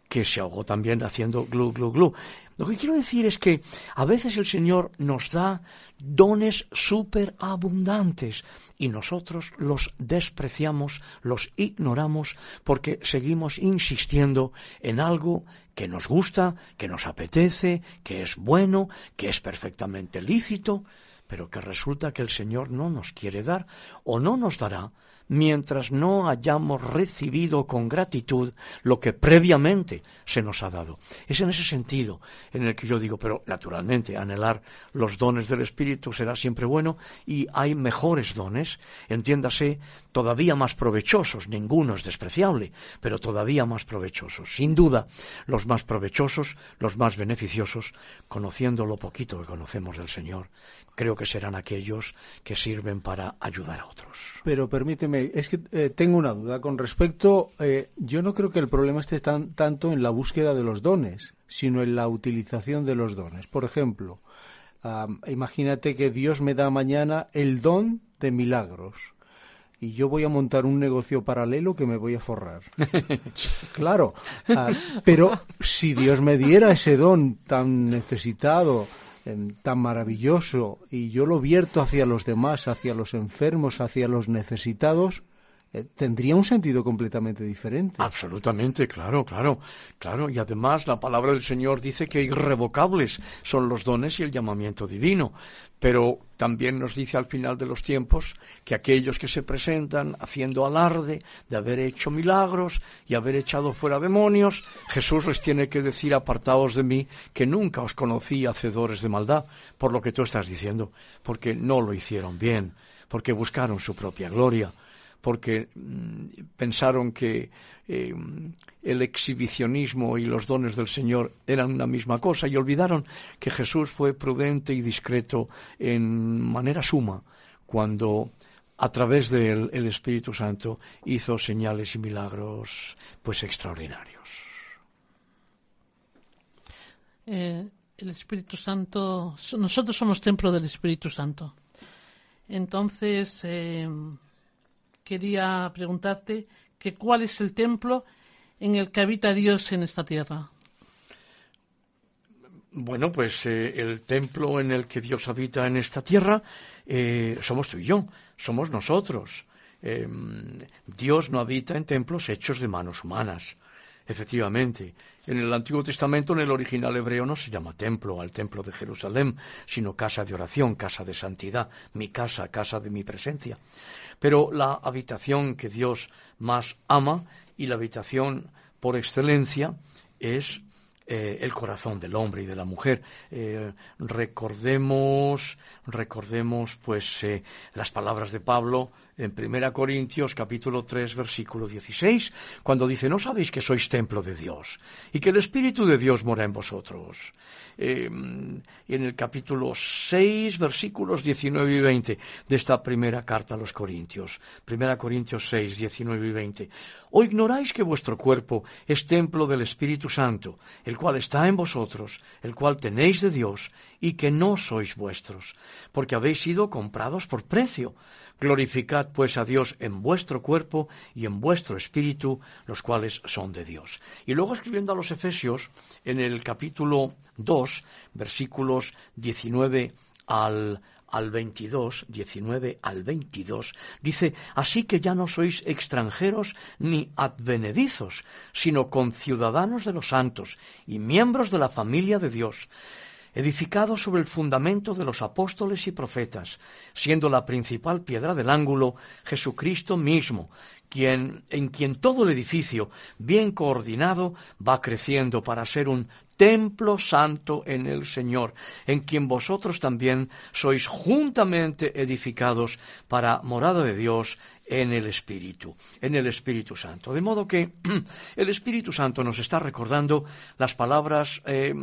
que se ahogó también haciendo glu, glu, glu. Lo que quiero decir es que a veces el Señor nos da dones superabundantes y nosotros los despreciamos, los ignoramos porque seguimos insistiendo en algo que nos gusta, que nos apetece, que es bueno, que es perfectamente lícito, pero que resulta que el Señor no nos quiere dar o no nos dará mientras no hayamos recibido con gratitud lo que previamente se nos ha dado. Es en ese sentido en el que yo digo, pero naturalmente anhelar los dones del Espíritu será siempre bueno y hay mejores dones, entiéndase, todavía más provechosos, ninguno es despreciable, pero todavía más provechosos. Sin duda, los más provechosos, los más beneficiosos, conociendo lo poquito que conocemos del Señor, creo que serán aquellos que sirven para ayudar a otros. Pero permíteme, es que eh, tengo una duda con respecto, eh, yo no creo que el problema esté tan, tanto en la búsqueda de los dones, sino en la utilización de los dones. Por ejemplo, imagínate que Dios me da mañana el don de milagros y yo voy a montar un negocio paralelo que me voy a forrar. *laughs* claro, ah, pero si Dios me diera ese don tan necesitado, em, tan maravilloso, y yo lo vierto hacia los demás, hacia los enfermos, hacia los necesitados, eh, tendría un sentido completamente diferente. Absolutamente, claro, claro, claro. Y además la palabra del Señor dice que irrevocables son los dones y el llamamiento divino. Pero también nos dice al final de los tiempos que aquellos que se presentan haciendo alarde de haber hecho milagros y haber echado fuera demonios, Jesús les tiene que decir apartaos de mí que nunca os conocí hacedores de maldad, por lo que tú estás diciendo, porque no lo hicieron bien, porque buscaron su propia gloria porque mm, pensaron que eh, el exhibicionismo y los dones del Señor eran una misma cosa y olvidaron que Jesús fue prudente y discreto en manera suma cuando a través del Espíritu Santo hizo señales y milagros pues extraordinarios. Eh, el Espíritu Santo, nosotros somos templo del Espíritu Santo. Entonces, eh, quería preguntarte que cuál es el templo en el que habita Dios en esta tierra. Bueno, pues eh, el templo en el que Dios habita en esta tierra eh, somos tú y yo, somos nosotros. Em, Dios no habita en templos hechos de manos humanas. Efectivamente, en el Antiguo Testamento, en el original hebreo, no se llama templo al templo de Jerusalén, sino casa de oración, casa de santidad, mi casa, casa de mi presencia. Pero la habitación que Dios más ama y la habitación por excelencia es eh, el corazón del hombre y de la mujer. Eh, recordemos, recordemos, pues, eh, las palabras de Pablo en Primera Corintios capítulo 3 versículo 16, cuando dice, ¿no sabéis que sois templo de Dios y que el Espíritu de Dios mora en vosotros? Eh, en el capítulo 6 versículos 19 y 20 de esta primera carta a los Corintios. Primera Corintios 6, 19 y 20. ¿O ignoráis que vuestro cuerpo es templo del Espíritu Santo, el cual está en vosotros, el cual tenéis de Dios, y que no sois vuestros, porque habéis sido comprados por precio? Glorificad pues a Dios en vuestro cuerpo y en vuestro espíritu, los cuales son de Dios. Y luego escribiendo a los Efesios, en el capítulo 2, versículos 19 al, al 22, 19 al 22, dice, así que ya no sois extranjeros ni advenedizos, sino conciudadanos de los santos y miembros de la familia de Dios edificado sobre el fundamento de los apóstoles y profetas, siendo la principal piedra del ángulo Jesucristo mismo, en quien todo el edificio, bien coordinado, va creciendo para ser un templo santo en el Señor, en quien vosotros también sois juntamente edificados para morada de Dios en el Espíritu, en el Espíritu Santo. De modo que *clears throat* el Espíritu Santo nos está recordando las palabras eh,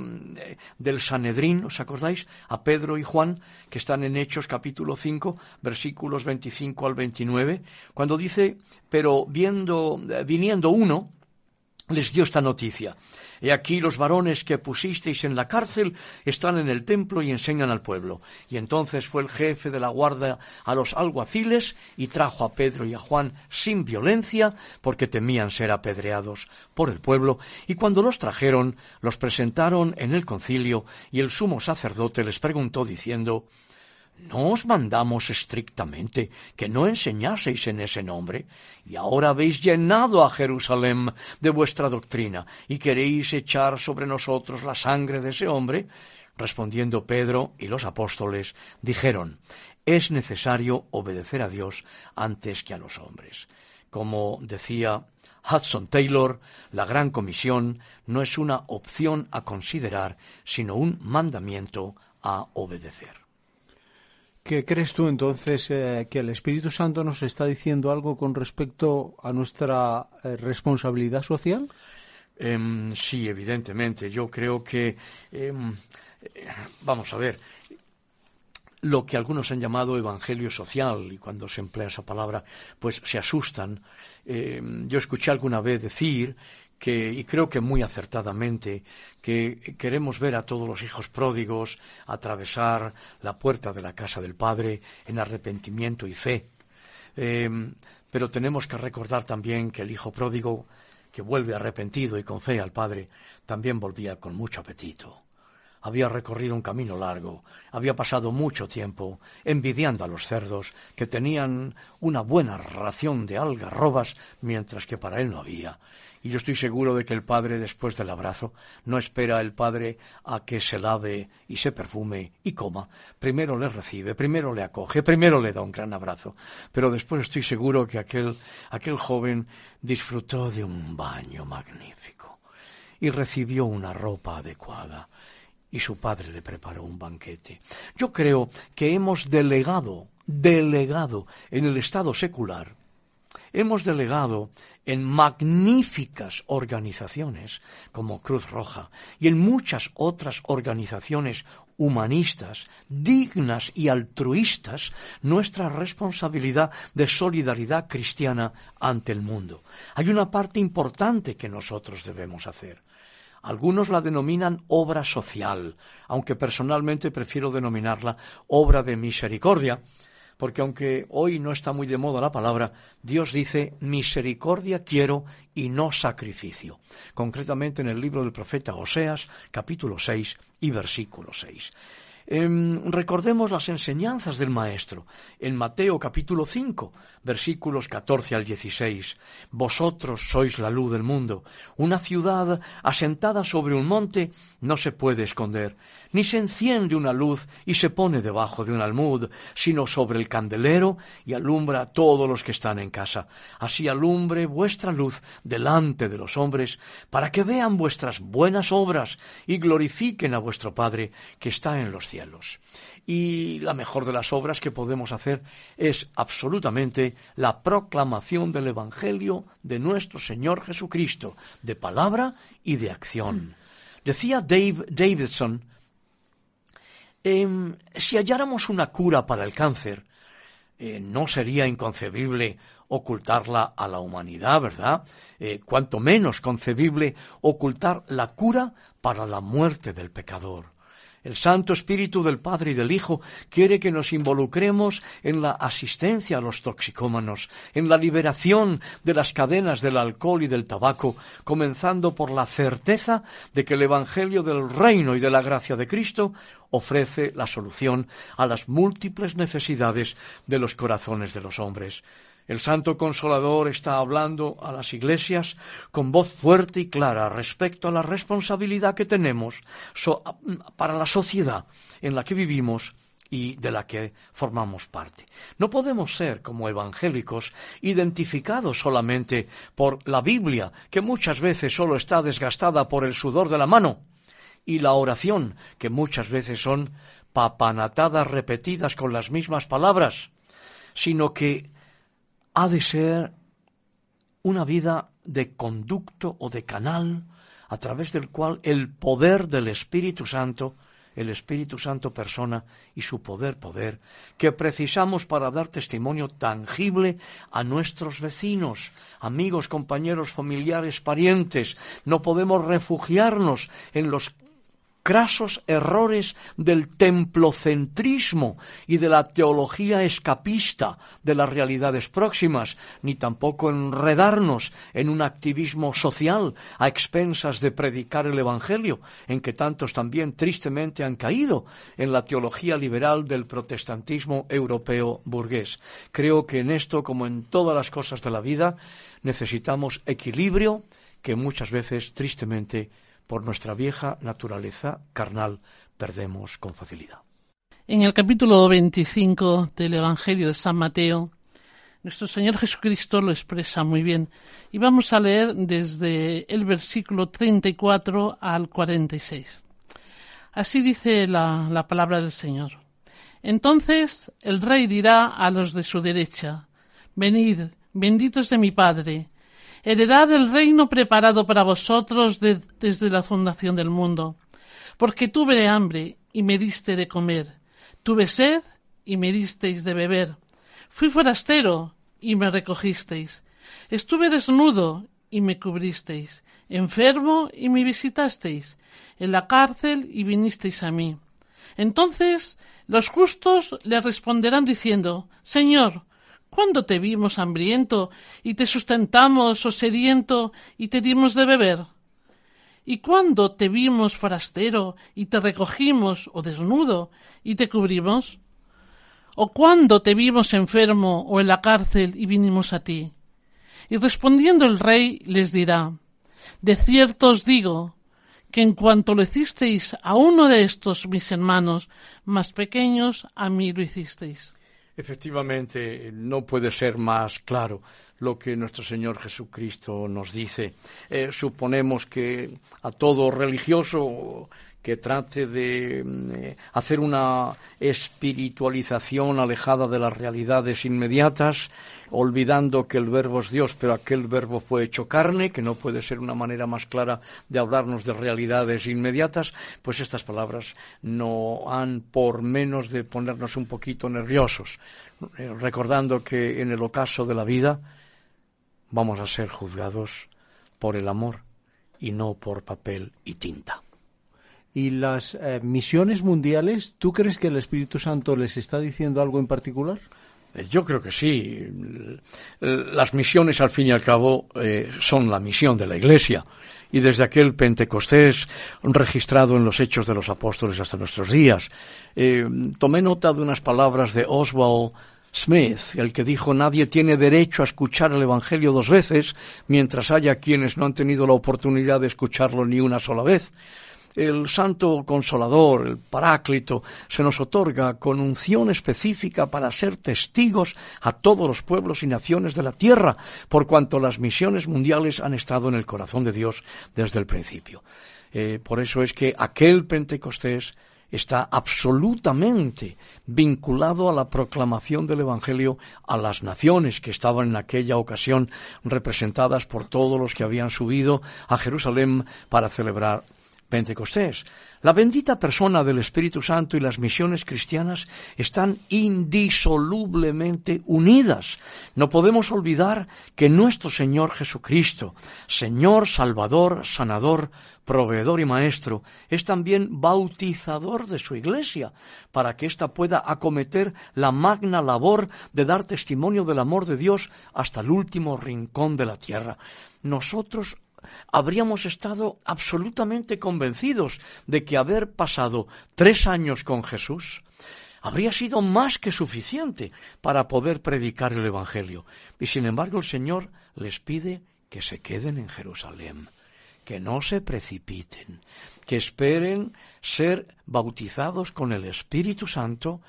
del Sanedrín, ¿os acordáis? A Pedro y Juan, que están en Hechos capítulo 5, versículos 25 al 29, cuando dice, pero viendo, viniendo uno, les dio esta noticia. He aquí los varones que pusisteis en la cárcel están en el templo y enseñan al pueblo. Y entonces fue el jefe de la guardia a los alguaciles y trajo a Pedro y a Juan sin violencia, porque temían ser apedreados por el pueblo. Y cuando los trajeron, los presentaron en el concilio, y el sumo sacerdote les preguntó diciendo ¿No os mandamos estrictamente que no enseñaseis en ese nombre? Y ahora habéis llenado a Jerusalén de vuestra doctrina y queréis echar sobre nosotros la sangre de ese hombre. Respondiendo Pedro y los apóstoles dijeron, es necesario obedecer a Dios antes que a los hombres. Como decía Hudson Taylor, la Gran Comisión no es una opción a considerar, sino un mandamiento a obedecer. ¿Qué crees tú entonces eh, que el Espíritu Santo nos está diciendo algo con respecto a nuestra eh, responsabilidad social? Em, sí, evidentemente. Yo creo que, em, eh, vamos a ver, lo que algunos han llamado evangelio social, y cuando se emplea esa palabra, pues se asustan. Em, yo escuché alguna vez decir que, y creo que muy acertadamente, que queremos ver a todos los hijos pródigos atravesar la puerta de la casa del Padre en arrepentimiento y fe. Em, pero tenemos que recordar también que el hijo pródigo, que vuelve arrepentido y con fe al Padre, también volvía con mucho apetito había recorrido un camino largo, había pasado mucho tiempo envidiando a los cerdos que tenían una buena ración de algarrobas mientras que para él no había. Y yo estoy seguro de que el padre, después del abrazo, no espera el padre a que se lave y se perfume y coma. Primero le recibe, primero le acoge, primero le da un gran abrazo. Pero después estoy seguro que aquel, aquel joven disfrutó de un baño magnífico y recibió una ropa adecuada y su padre le preparó un banquete. Yo creo que hemos delegado, delegado en el Estado secular, hemos delegado en magníficas organizaciones como Cruz Roja y en muchas otras organizaciones humanistas, dignas y altruistas, nuestra responsabilidad de solidaridad cristiana ante el mundo. Hay una parte importante que nosotros debemos hacer. Algunos la denominan obra social, aunque personalmente prefiero denominarla obra de misericordia, porque aunque hoy no está muy de moda la palabra, Dios dice misericordia quiero y no sacrificio, concretamente en el libro del profeta Oseas, capítulo 6 y versículo 6. Em, recordemos las enseñanzas del Maestro en Mateo capítulo 5, versículos 14 al 16. Vosotros sois la luz del mundo. Una ciudad asentada sobre un monte no se puede esconder, ni se enciende una luz y se pone debajo de un almud, sino sobre el candelero y alumbra a todos los que están en casa. Así alumbre vuestra luz delante de los hombres, para que vean vuestras buenas obras y glorifiquen a vuestro Padre que está en los cielos. Y la mejor de las obras que podemos hacer es absolutamente la proclamación del Evangelio de nuestro Señor Jesucristo, de palabra y de acción. Decía Dave Davidson, em, si halláramos una cura para el cáncer, eh, no sería inconcebible ocultarla a la humanidad, ¿verdad? Eh, cuanto menos concebible ocultar la cura para la muerte del pecador. El Santo Espíritu del Padre y del Hijo quiere que nos involucremos en la asistencia a los toxicómanos, en la liberación de las cadenas del alcohol y del tabaco, comenzando por la certeza de que el Evangelio del Reino y de la gracia de Cristo ofrece la solución a las múltiples necesidades de los corazones de los hombres. El Santo Consolador está hablando a las iglesias con voz fuerte y clara respecto a la responsabilidad que tenemos para la sociedad en la que vivimos y de la que formamos parte. No podemos ser, como evangélicos, identificados solamente por la Biblia, que muchas veces solo está desgastada por el sudor de la mano, y la oración, que muchas veces son papanatadas repetidas con las mismas palabras, sino que ha de ser una vida de conducto o de canal a través del cual el poder del Espíritu Santo el Espíritu Santo persona y su poder poder, que precisamos para dar testimonio tangible a nuestros vecinos, amigos, compañeros, familiares, parientes. No podemos refugiarnos en los crasos errores del templocentrismo y de la teología escapista de las realidades próximas, ni tampoco enredarnos en un activismo social a expensas de predicar el Evangelio, en que tantos también tristemente han caído en la teología liberal del protestantismo europeo burgués. Creo que en esto, como en todas las cosas de la vida, necesitamos equilibrio que muchas veces tristemente por nuestra vieja naturaleza carnal perdemos con facilidad. En el capítulo 25 del Evangelio de San Mateo, nuestro Señor Jesucristo lo expresa muy bien y vamos a leer desde el versículo 34 al 46. Así dice la, la palabra del Señor. Entonces el rey dirá a los de su derecha, Venid, benditos de mi Padre, heredad el reino preparado para vosotros desde la fundación del mundo. Porque tuve hambre y me diste de comer, tuve sed y me disteis de beber, fui forastero y me recogisteis, estuve desnudo y me cubristeis, enfermo y me visitasteis, en la cárcel y vinisteis a mí. Entonces los justos le responderán diciendo, Señor, ¿Cuándo te vimos hambriento y te sustentamos o sediento y te dimos de beber? ¿Y cuándo te vimos forastero y te recogimos o desnudo y te cubrimos? ¿O cuándo te vimos enfermo o en la cárcel y vinimos a ti? Y respondiendo el rey les dirá, De cierto os digo, que en cuanto lo hicisteis a uno de estos mis hermanos más pequeños, a mí lo hicisteis. Efectivamente, no puede ser más claro lo que nuestro Señor Jesucristo nos dice. Eh, suponemos que a todo religioso que trate de mm, hacer una espiritualización alejada de las realidades inmediatas, olvidando que el verbo es Dios, pero aquel verbo fue hecho carne, que no puede ser una manera más clara de hablarnos de realidades inmediatas, pues estas palabras no han por menos de ponernos un poquito nerviosos, eh, recordando que en el ocaso de la vida vamos a ser juzgados por el amor y no por papel y tinta. ¿Y las eh, misiones mundiales, tú crees que el Espíritu Santo les está diciendo algo en particular? Eh, yo creo que sí. Las misiones, al fin y al cabo, eh, son la misión de la Iglesia. Y desde aquel Pentecostés registrado en los Hechos de los Apóstoles hasta nuestros días, tomé nota de unas palabras de Oswald Smith, el que dijo nadie tiene derecho a escuchar el Evangelio dos veces, mientras haya quienes no han tenido la oportunidad de escucharlo ni una sola vez el Santo Consolador, el Paráclito, se nos otorga con unción específica para ser testigos a todos los pueblos y naciones de la tierra, por cuanto las misiones mundiales han estado en el corazón de Dios desde el principio. Eh, por eso es que aquel Pentecostés está absolutamente vinculado a la proclamación del Evangelio a las naciones que estaban en aquella ocasión representadas por todos los que habían subido a Jerusalén para celebrar Pentecostés. La bendita persona del Espíritu Santo y las misiones cristianas están indisolublemente unidas. No podemos olvidar que nuestro Señor Jesucristo, Señor, Salvador, Sanador, proveedor y maestro, es también bautizador de su iglesia, para que ésta pueda acometer la magna labor de dar testimonio del amor de Dios hasta el último rincón de la tierra. Nosotros habríamos estado absolutamente convencidos de que haber pasado tres años con Jesús habría sido más que suficiente para poder predicar el Evangelio. Y sin embargo el Señor les pide que se queden en Jerusalén, que no se precipiten, que esperen ser bautizados con el Espíritu Santo,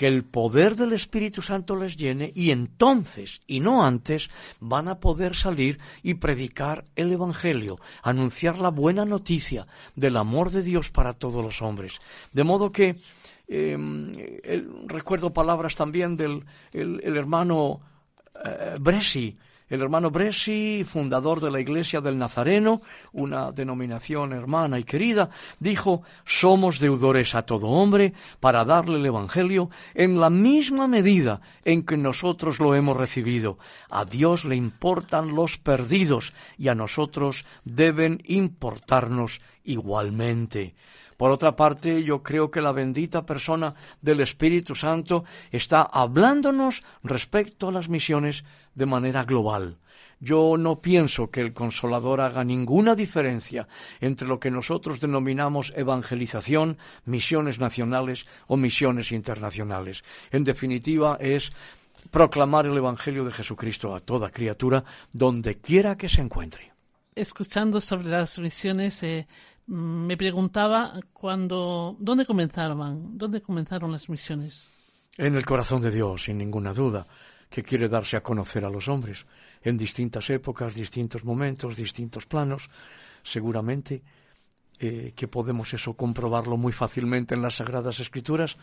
que el poder del Espíritu Santo les llene y entonces, y no antes, van a poder salir y predicar el Evangelio, anunciar la buena noticia del amor de Dios para todos los hombres. De modo que em, recuerdo palabras también del el, hermano eh, Bresi, el hermano Bresci, fundador de la Iglesia del Nazareno, una denominación hermana y querida, dijo, somos deudores a todo hombre para darle el Evangelio en la misma medida en que nosotros lo hemos recibido. A Dios le importan los perdidos y a nosotros deben importarnos igualmente. Por otra parte, yo creo que la bendita persona del Espíritu Santo está hablándonos respecto a las misiones de manera global. Yo no pienso que el consolador haga ninguna diferencia entre lo que nosotros denominamos evangelización, misiones nacionales o misiones internacionales. En definitiva, es proclamar el Evangelio de Jesucristo a toda criatura donde quiera que se encuentre. Escuchando sobre las misiones, eh, me preguntaba cuando, ¿dónde comenzaron? ¿Dónde comenzaron las misiones? En el corazón de Dios, sin ninguna duda, que quiere darse a conocer a los hombres en distintas épocas, distintos momentos, distintos planos. Seguramente eh, que podemos eso comprobarlo muy fácilmente en las Sagradas Escrituras,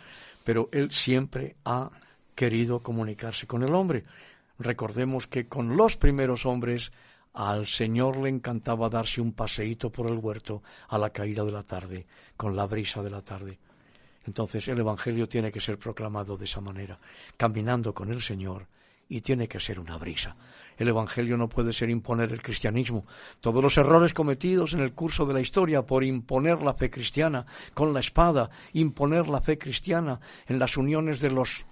pero Él siempre ha querido comunicarse con el hombre. Recordemos que con los primeros hombres al Señor le encantaba darse un paseíto por el huerto a la caída de la tarde, con la brisa de la tarde. Entonces el Evangelio tiene que ser proclamado de esa manera, caminando con el Señor, y tiene que ser una brisa. El Evangelio no puede ser imponer el cristianismo. Todos los errores cometidos en el curso de la historia por imponer la fe cristiana con la espada, imponer la fe cristiana en las uniones de los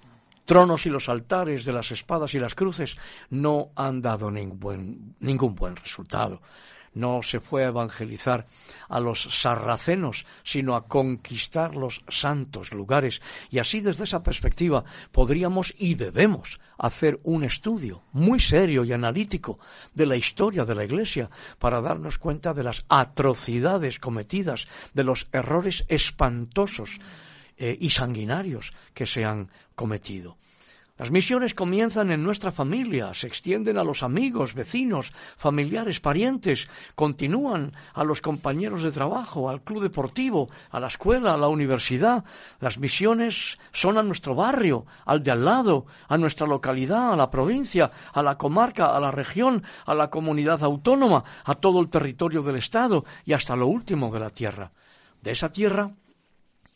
tronos y los altares de las espadas y las cruces no han dado ningún buen, ningún buen resultado. No se fue a evangelizar a los sarracenos, sino a conquistar los santos lugares. Y así desde esa perspectiva podríamos y debemos hacer un estudio muy serio y analítico de la historia de la Iglesia para darnos cuenta de las atrocidades cometidas, de los errores espantosos eh, y sanguinarios que se han cometido. Las misiones comienzan en nuestra familia, se extienden a los amigos, vecinos, familiares, parientes, continúan a los compañeros de trabajo, al club deportivo, a la escuela, a la universidad. Las misiones son a nuestro barrio, al de al lado, a nuestra localidad, a la provincia, a la comarca, a la región, a la comunidad autónoma, a todo el territorio del Estado y hasta lo último de la tierra. De esa tierra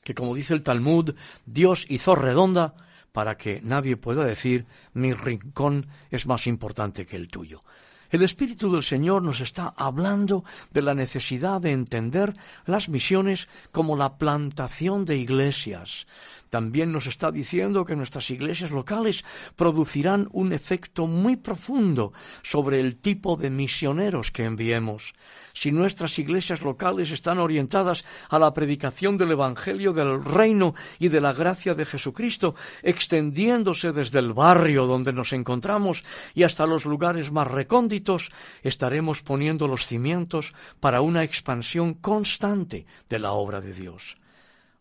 que como dice el Talmud, Dios hizo redonda para que nadie pueda decir mi rincón es más importante que el tuyo. El Espíritu del Señor nos está hablando de la necesidad de entender las misiones como la plantación de iglesias, también nos está diciendo que nuestras iglesias locales producirán un efecto muy profundo sobre el tipo de misioneros que enviemos. Si nuestras iglesias locales están orientadas a la predicación del Evangelio del Reino y de la gracia de Jesucristo, extendiéndose desde el barrio donde nos encontramos y hasta los lugares más recónditos, estaremos poniendo los cimientos para una expansión constante de la obra de Dios.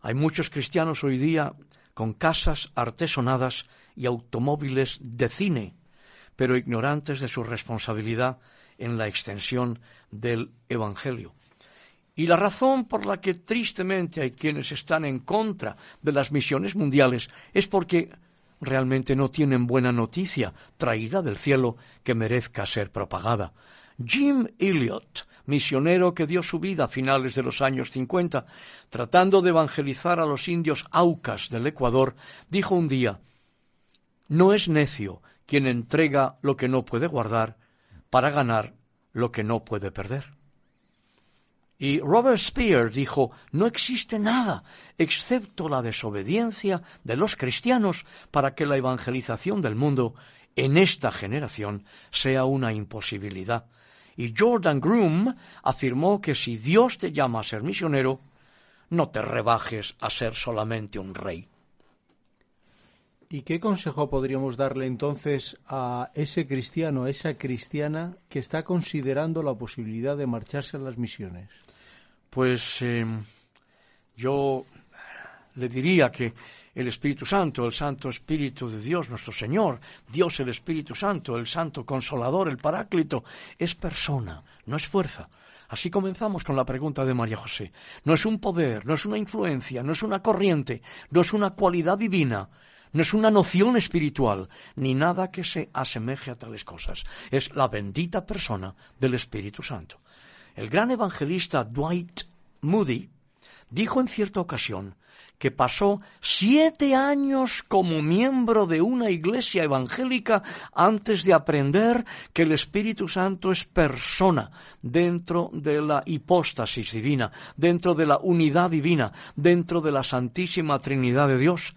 Hay muchos cristianos hoy día con casas artesonadas y automóviles de cine, pero ignorantes de su responsabilidad en la extensión del Evangelio. Y la razón por la que tristemente hay quienes están en contra de las misiones mundiales es porque realmente no tienen buena noticia traída del cielo que merezca ser propagada. Jim Elliot, misionero que dio su vida a finales de los años 50, tratando de evangelizar a los indios aucas del Ecuador, dijo un día, No es necio quien entrega lo que no puede guardar para ganar lo que no puede perder. Y Robert Spear dijo, no existe nada excepto la desobediencia de los cristianos para que la evangelización del mundo en esta generación sea una imposibilidad. Y Jordan Groom afirmó que si Dios te llama a ser misionero, no te rebajes a ser solamente un rey. ¿Y qué consejo podríamos darle entonces a ese cristiano, a esa cristiana que está considerando la posibilidad de marcharse a las misiones? pues eh, yo le diría que el Espíritu Santo, el Santo Espíritu de Dios, nuestro Señor, Dios el Espíritu Santo, el Santo Consolador, el Paráclito, es persona, no es fuerza. Así comenzamos con la pregunta de María José. No es un poder, no es una influencia, no es una corriente, no es una cualidad divina, no es una noción espiritual, ni nada que se asemeje a tales cosas. Es la bendita persona del Espíritu Santo. El gran evangelista Dwight Moody dijo en cierta ocasión que pasó siete años como miembro de una iglesia evangélica antes de aprender que el Espíritu Santo es persona dentro de la hipóstasis divina, dentro de la unidad divina, dentro de la Santísima Trinidad de Dios.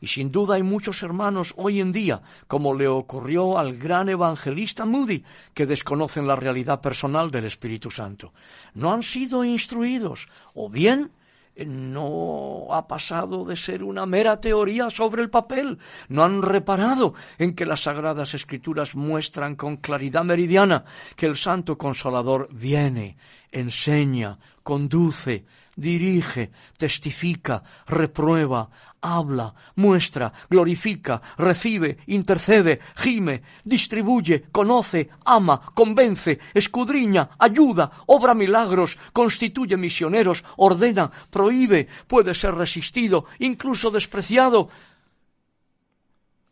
Y sin duda hay muchos hermanos hoy en día, como le ocurrió al gran evangelista Moody, que desconocen la realidad personal del Espíritu Santo. No han sido instruidos, o bien no ha pasado de ser una mera teoría sobre el papel. No han reparado en que las sagradas escrituras muestran con claridad meridiana que el Santo Consolador viene, enseña, conduce, dirige, testifica, reprueba, habla, muestra, glorifica, recibe, intercede, gime, distribuye, conoce, ama, convence, escudriña, ayuda, obra milagros, constituye misioneros, ordena, prohíbe, puede ser resistido, incluso despreciado.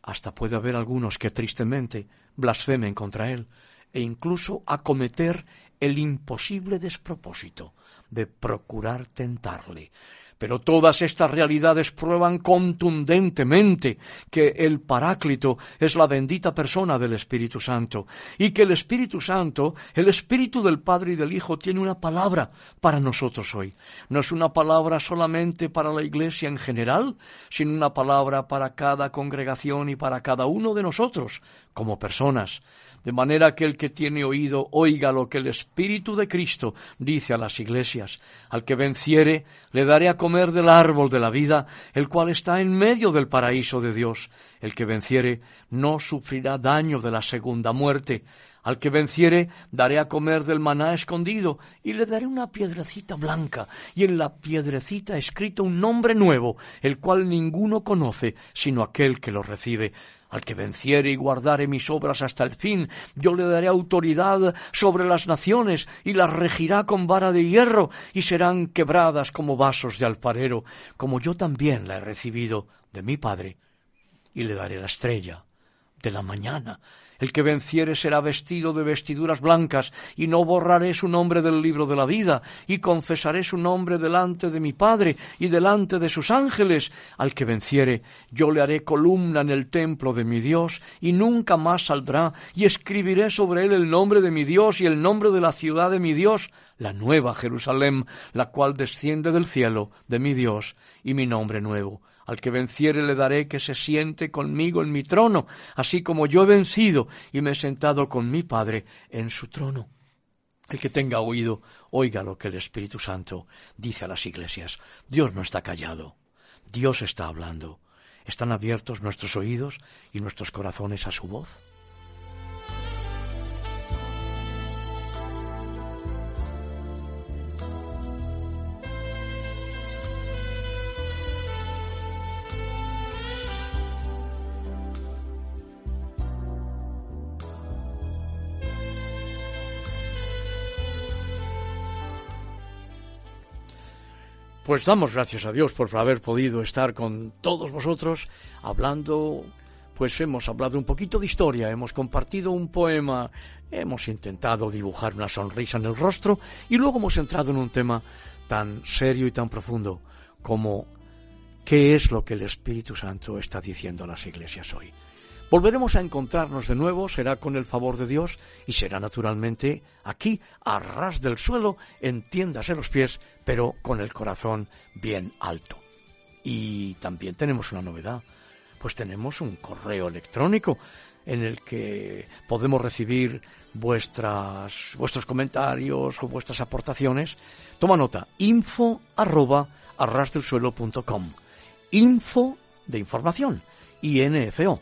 Hasta puede haber algunos que tristemente blasfemen contra él e incluso acometer el imposible despropósito de procurar tentarle. Pero todas estas realidades prueban contundentemente que el Paráclito es la bendita persona del Espíritu Santo y que el Espíritu Santo, el Espíritu del Padre y del Hijo, tiene una palabra para nosotros hoy. No es una palabra solamente para la Iglesia en general, sino una palabra para cada congregación y para cada uno de nosotros como personas de manera que el que tiene oído oiga lo que el Espíritu de Cristo dice a las iglesias. Al que venciere, le daré a comer del árbol de la vida, el cual está en medio del paraíso de Dios. El que venciere no sufrirá daño de la segunda muerte. Al que venciere, daré a comer del maná escondido, y le daré una piedrecita blanca, y en la piedrecita escrito un nombre nuevo, el cual ninguno conoce, sino aquel que lo recibe. Al que venciere y guardare mis obras hasta el fin, yo le daré autoridad sobre las naciones y las regirá con vara de hierro y serán quebradas como vasos de alfarero, como yo también la he recibido de mi Padre. Y le daré la estrella de la mañana. El que venciere será vestido de vestiduras blancas, y no borraré su nombre del libro de la vida, y confesaré su nombre delante de mi Padre y delante de sus ángeles. Al que venciere, yo le haré columna en el templo de mi Dios, y nunca más saldrá, y escribiré sobre él el nombre de mi Dios y el nombre de la ciudad de mi Dios, la nueva Jerusalén, la cual desciende del cielo de mi Dios, y mi nombre nuevo al que venciere le daré que se siente conmigo en mi trono, así como yo he vencido y me he sentado con mi Padre en su trono. El que tenga oído, oiga lo que el Espíritu Santo dice a las iglesias. Dios no está callado, Dios está hablando. ¿Están abiertos nuestros oídos y nuestros corazones a su voz? Pues damos gracias a Dios por haber podido estar con todos vosotros hablando, pues hemos hablado un poquito de historia, hemos compartido un poema, hemos intentado dibujar una sonrisa en el rostro y luego hemos entrado en un tema tan serio y tan profundo como qué es lo que el Espíritu Santo está diciendo a las iglesias hoy. Volveremos a encontrarnos de nuevo, será con el favor de Dios y será naturalmente aquí, a ras del suelo, en tiendas en los pies, pero con el corazón bien alto. Y también tenemos una novedad, pues tenemos un correo electrónico en el que podemos recibir vuestras, vuestros comentarios o vuestras aportaciones. Toma nota, info arroba arrasdelsuelo.com. Info de información, INFO